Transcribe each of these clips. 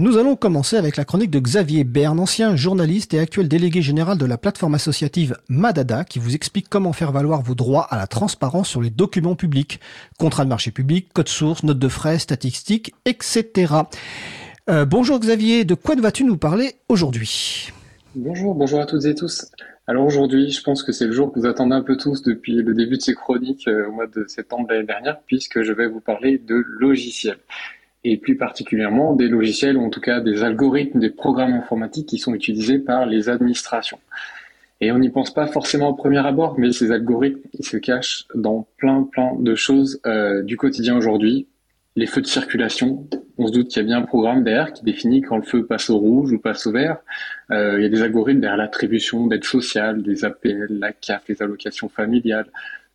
Nous allons commencer avec la chronique de Xavier Bern, ancien journaliste et actuel délégué général de la plateforme associative Madada, qui vous explique comment faire valoir vos droits à la transparence sur les documents publics, contrats de marché public, code source, notes de frais, statistiques, etc. Euh, bonjour Xavier, de quoi vas-tu nous parler aujourd'hui? Bonjour, bonjour à toutes et tous. Alors aujourd'hui, je pense que c'est le jour que vous attendez un peu tous depuis le début de ces chroniques euh, au mois de septembre de l'année dernière, puisque je vais vous parler de logiciels et plus particulièrement des logiciels ou en tout cas des algorithmes, des programmes informatiques qui sont utilisés par les administrations. Et on n'y pense pas forcément au premier abord, mais ces algorithmes, ils se cachent dans plein plein de choses euh, du quotidien aujourd'hui. Les feux de circulation, on se doute qu'il y a bien un programme derrière qui définit quand le feu passe au rouge ou passe au vert. Euh, il y a des algorithmes derrière l'attribution d'aide sociale, des APL, la CAF, les allocations familiales,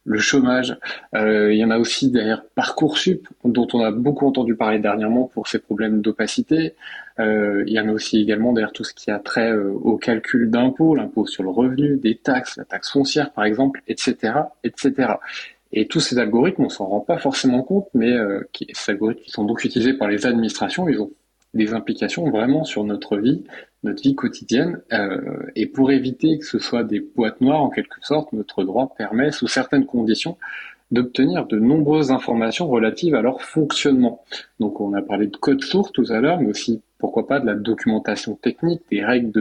le chômage. Euh, il y en a aussi derrière Parcoursup, dont on a beaucoup entendu parler dernièrement pour ses problèmes d'opacité. Euh, il y en a aussi également derrière tout ce qui a trait euh, au calcul d'impôts, l'impôt sur le revenu, des taxes, la taxe foncière par exemple, etc., etc. Et tous ces algorithmes, on s'en rend pas forcément compte, mais ces algorithmes qui sont donc utilisés par les administrations, ils ont des implications vraiment sur notre vie, notre vie quotidienne. Euh, et pour éviter que ce soit des boîtes noires, en quelque sorte, notre droit permet, sous certaines conditions, d'obtenir de nombreuses informations relatives à leur fonctionnement. Donc on a parlé de code source tout à l'heure, mais aussi pourquoi pas de la documentation technique, des règles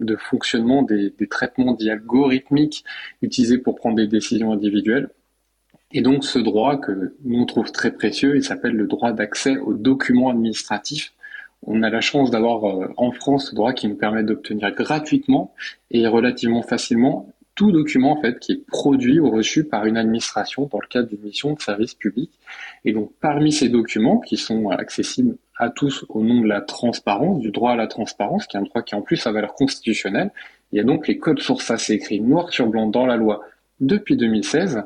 de, fonctionnement des, des traitements dits algorithmiques utilisés pour prendre des décisions individuelles. Et donc ce droit que nous on trouve très précieux, il s'appelle le droit d'accès aux documents administratifs on a la chance d'avoir euh, en France ce droit qui nous permet d'obtenir gratuitement et relativement facilement tout document en fait qui est produit ou reçu par une administration dans le cadre d'une mission de service public. Et donc parmi ces documents qui sont accessibles à tous au nom de la transparence, du droit à la transparence, qui est un droit qui en plus a valeur constitutionnelle, il y a donc les codes sources, ça c'est écrit noir sur blanc dans la loi depuis 2016,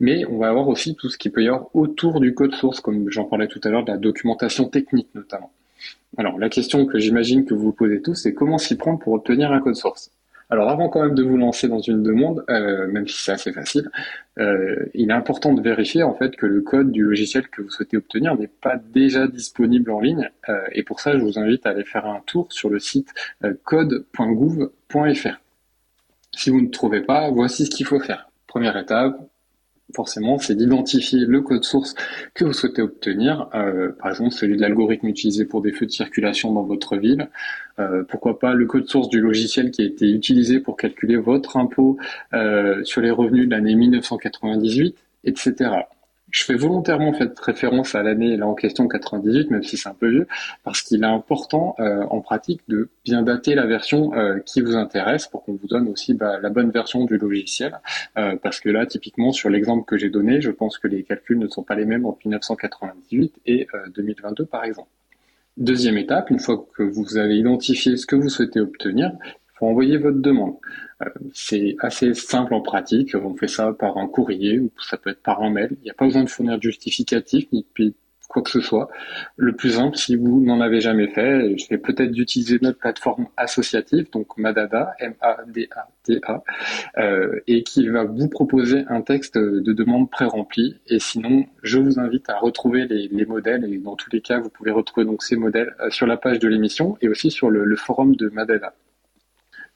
mais on va avoir aussi tout ce qui peut y avoir autour du code source, comme j'en parlais tout à l'heure, de la documentation technique notamment. Alors, la question que j'imagine que vous vous posez tous, c'est comment s'y prendre pour obtenir un code source? Alors avant quand même de vous lancer dans une demande, euh, même si c'est assez facile, euh, il est important de vérifier en fait que le code du logiciel que vous souhaitez obtenir n'est pas déjà disponible en ligne. Euh, et pour ça, je vous invite à aller faire un tour sur le site code.gouv.fr. Si vous ne trouvez pas, voici ce qu'il faut faire. Première étape, forcément, c'est d'identifier le code source que vous souhaitez obtenir, euh, par exemple celui de l'algorithme utilisé pour des feux de circulation dans votre ville, euh, pourquoi pas le code source du logiciel qui a été utilisé pour calculer votre impôt euh, sur les revenus de l'année 1998, etc. Je fais volontairement cette référence à l'année là en question 98, même si c'est un peu vieux, parce qu'il est important euh, en pratique de bien dater la version euh, qui vous intéresse pour qu'on vous donne aussi bah, la bonne version du logiciel. Euh, parce que là, typiquement sur l'exemple que j'ai donné, je pense que les calculs ne sont pas les mêmes entre 1998 et 2022 par exemple. Deuxième étape, une fois que vous avez identifié ce que vous souhaitez obtenir, faut envoyer votre demande. Euh, c'est assez simple en pratique. On fait ça par un courrier ou ça peut être par un mail. Il n'y a pas besoin de fournir de justificatif ni de quoi que ce soit. Le plus simple, si vous n'en avez jamais fait, vais peut-être d'utiliser notre plateforme associative, donc Madada, M-A-D-A-T-A, euh, et qui va vous proposer un texte de demande pré-rempli. Et sinon, je vous invite à retrouver les, modèles, et dans tous les cas, vous pouvez retrouver donc ces modèles euh, sur la page de l'émission et aussi sur le forum de Madada.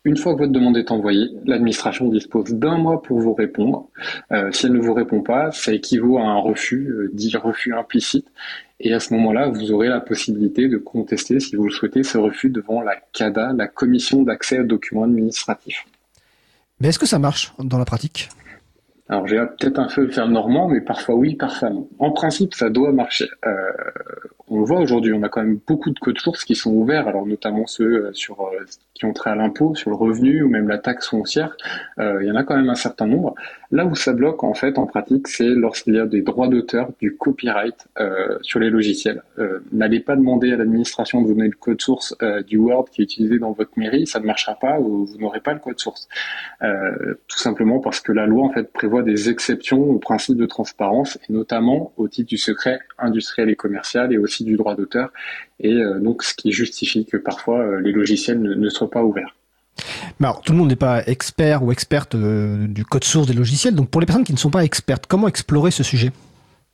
Une fois que votre demande est envoyée, l'administration dispose d'un mois pour vous répondre. Euh, si elle ne vous répond pas, ça équivaut à un refus, euh, dit refus implicite. Et à ce moment-là, vous aurez la possibilité de contester, si vous le souhaitez, ce refus devant la CADA, la Commission d'accès aux documents administratifs. Mais est-ce que ça marche dans la pratique? Alors j'ai peut-être un peu faire normand, mais parfois oui, parfois non. En principe, ça doit marcher. Euh, on le voit aujourd'hui, on a quand même beaucoup de codes sources qui sont ouverts, alors notamment ceux euh, sur euh, qui ont trait à l'impôt, sur le revenu ou même la taxe foncière. il y en a quand même un certain nombre. Là où ça bloque en fait en pratique, c'est lorsqu'il y a des droits d'auteur, du copyright sur les logiciels. N'allez pas demander à l'administration de vous donner le code source du Word qui est utilisé dans votre mairie, ça ne marchera pas, ou vous n'aurez pas le code source. tout simplement parce que la loi en fait prévoit des exceptions au principe de transparence, et notamment au titre du secret industriel et commercial et aussi du droit d'auteur, et euh, donc ce qui justifie que parfois euh, les logiciels ne, soient pas ouverts. Mais alors, tout le monde n'est pas expert ou experte euh, du code source des logiciels, donc pour les personnes qui ne sont pas expertes, comment explorer ce sujet?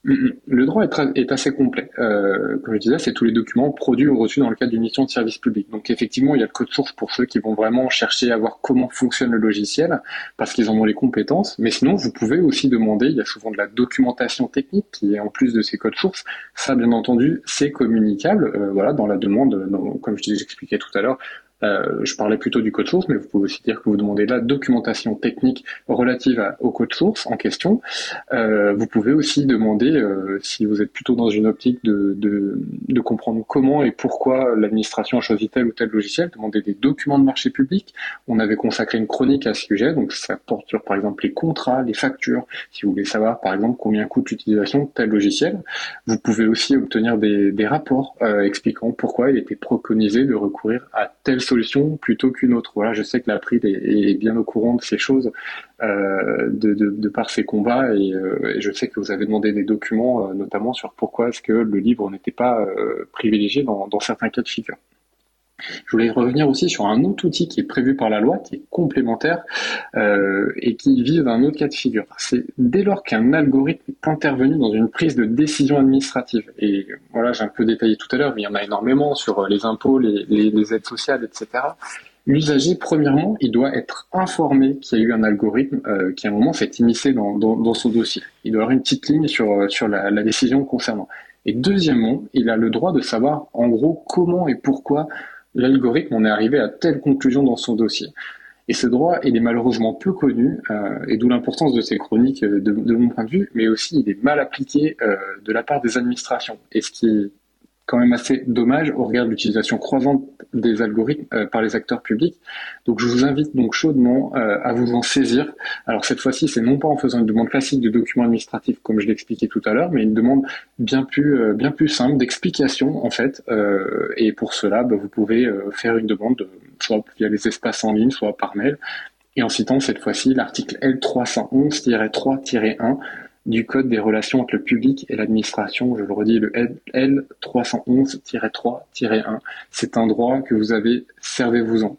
Le droit est, assez complet. Euh, comme je disais, c'est tous les documents produits ou reçus dans le cadre d'une mission de service public. Donc effectivement, il y a le code source pour ceux qui vont vraiment chercher à voir comment fonctionne le logiciel, parce qu'ils en ont les compétences. Mais sinon, vous pouvez aussi demander, il y a souvent de la documentation technique qui est en plus de ces codes sources. Ça, bien entendu, c'est communicable. Euh, voilà, dans la demande, comme je expliquais tout à l'heure, euh, je parlais plutôt du code source, mais vous pouvez aussi dire que vous demandez la documentation technique relative au code source en question. Euh, vous pouvez aussi demander, euh, si vous êtes plutôt dans une optique de, de, de comprendre comment et pourquoi l'administration a choisi tel ou tel logiciel, demander des documents de marché public. On avait consacré une chronique à ce sujet, donc ça porte sur par exemple les contrats, les factures, si vous voulez savoir par exemple combien coûte l'utilisation de tel logiciel. Vous pouvez aussi obtenir des, des rapports euh, expliquant pourquoi il était préconisé de recourir à tel solution plutôt qu'une autre. Voilà, je sais que l'April est, est, bien au courant de ces choses euh, de, par ces combats euh, et, je sais que vous avez demandé des documents, euh, notamment sur pourquoi est-ce que le livre n'était pas privilégié dans certains cas de figure. Je voulais revenir aussi sur un autre outil qui est prévu par la loi, qui est complémentaire euh, et qui vise un autre cas de figure. C'est dès lors qu'un algorithme est intervenu dans une prise de décision administrative. Et voilà, j'ai un peu détaillé tout à l'heure, mais il y en a énormément sur les impôts, les, aides sociales, etc. L'usager, premièrement, il doit être informé qu'il y a eu un algorithme euh, qui à un moment s'est immiscé dans, dans, dans, son dossier. Il doit avoir une petite ligne sur, sur la, la décision concernant. Et deuxièmement, il a le droit de savoir en gros comment et pourquoi l'algorithme en est arrivé à telle conclusion dans son dossier. Et ce droit, il est malheureusement peu connu, euh, et d'où l'importance de ces chroniques euh, de, mon point de vue, mais aussi il est mal appliqué euh, de la part des administrations. Et ce qui quand même assez dommage au regard de l'utilisation croissante des algorithmes euh, par les acteurs publics. Donc je vous invite donc chaudement euh, à vous en saisir. Alors cette fois-ci, c'est non pas en faisant une demande classique de documents administratifs comme je l'expliquais tout à l'heure, mais une demande bien plus euh, bien plus simple d'explication en fait. et pour cela, bah, vous pouvez faire une demande soit via les espaces en ligne, soit par mail, et en citant cette fois-ci l'article L311-3-1 du Code des relations entre le public et l'administration. Je le redis, le L311-3-1. C'est un droit que vous avez, servez-vous-en.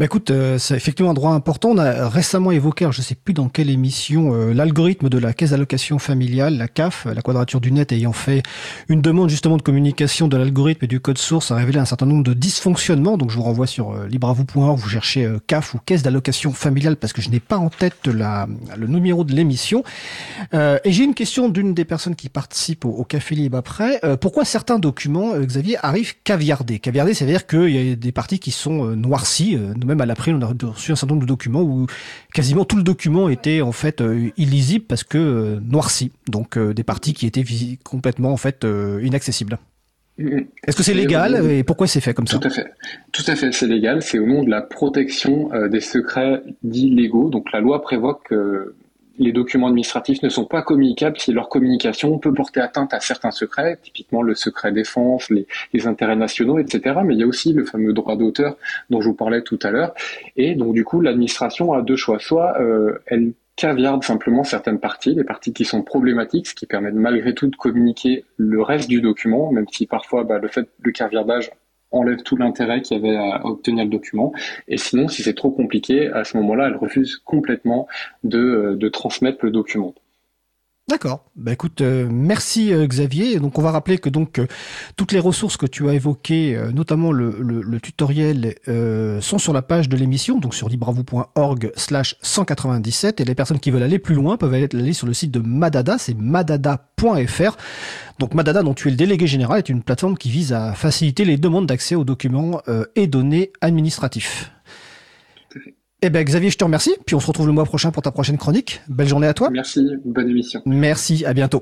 Bah écoute, euh, c'est effectivement un droit important. On a récemment évoqué, je ne sais plus dans quelle émission, euh, l'algorithme de la caisse d'allocation familiale, la CAF, la quadrature du net, ayant fait une demande justement de communication de l'algorithme et du code source, a révélé un certain nombre de dysfonctionnements. Donc je vous renvoie sur euh, vous cherchez euh, CAF ou caisse d'allocation familiale parce que je n'ai pas en tête la, le numéro de l'émission. et j'ai une question d'une des personnes qui participent au, Café Libre après. pourquoi certains documents, Xavier, arrivent caviardés? Caviardés, c'est-à-dire qu'il y a des parties qui sont noircies même à l'après, on a reçu un certain nombre de documents où quasiment tout le document était en fait euh, illisible parce que euh, noirci. Donc euh, des parties qui étaient complètement en fait inaccessibles. Mm-hmm. Est-ce que c'est légal et pourquoi c'est fait comme ça Tout à fait. Tout à fait, c'est légal. C'est au nom de la protection des secrets dits légaux. Donc la loi prévoit que les documents administratifs ne sont pas communicables si leur communication peut porter atteinte à certains secrets, typiquement le secret défense, les, intérêts nationaux, etc. Mais il y a aussi le fameux droit d'auteur dont je vous parlais tout à l'heure. Et donc du coup, l'administration a deux choix. Soit euh, elle caviarde simplement certaines parties, les parties qui sont problématiques, ce qui permet malgré tout de communiquer le reste du document, même si parfois bah, le fait le caviardage enlève tout l'intérêt qu'il y avait à obtenir le document. Et sinon, si c'est trop compliqué, à ce moment-là, elle refuse complètement de, euh, de transmettre le document. D'accord. Bah écoute, euh, merci euh, Xavier. Donc on va rappeler que donc toutes les ressources que tu as évoquées, notamment le, le, tutoriel, sont sur la page de l'émission, donc sur libravou.org/slash 197. Et les personnes qui veulent aller plus loin peuvent aller sur le site de Madada, c'est madada.fr. Donc Madada, dont tu es le délégué général, est une plateforme qui vise à faciliter les demandes d'accès aux documents euh, et données administratifs. Eh bien Xavier, je te remercie, puis on se retrouve le mois prochain pour ta prochaine chronique. Belle journée à toi. Merci, bonne émission. Merci, à bientôt.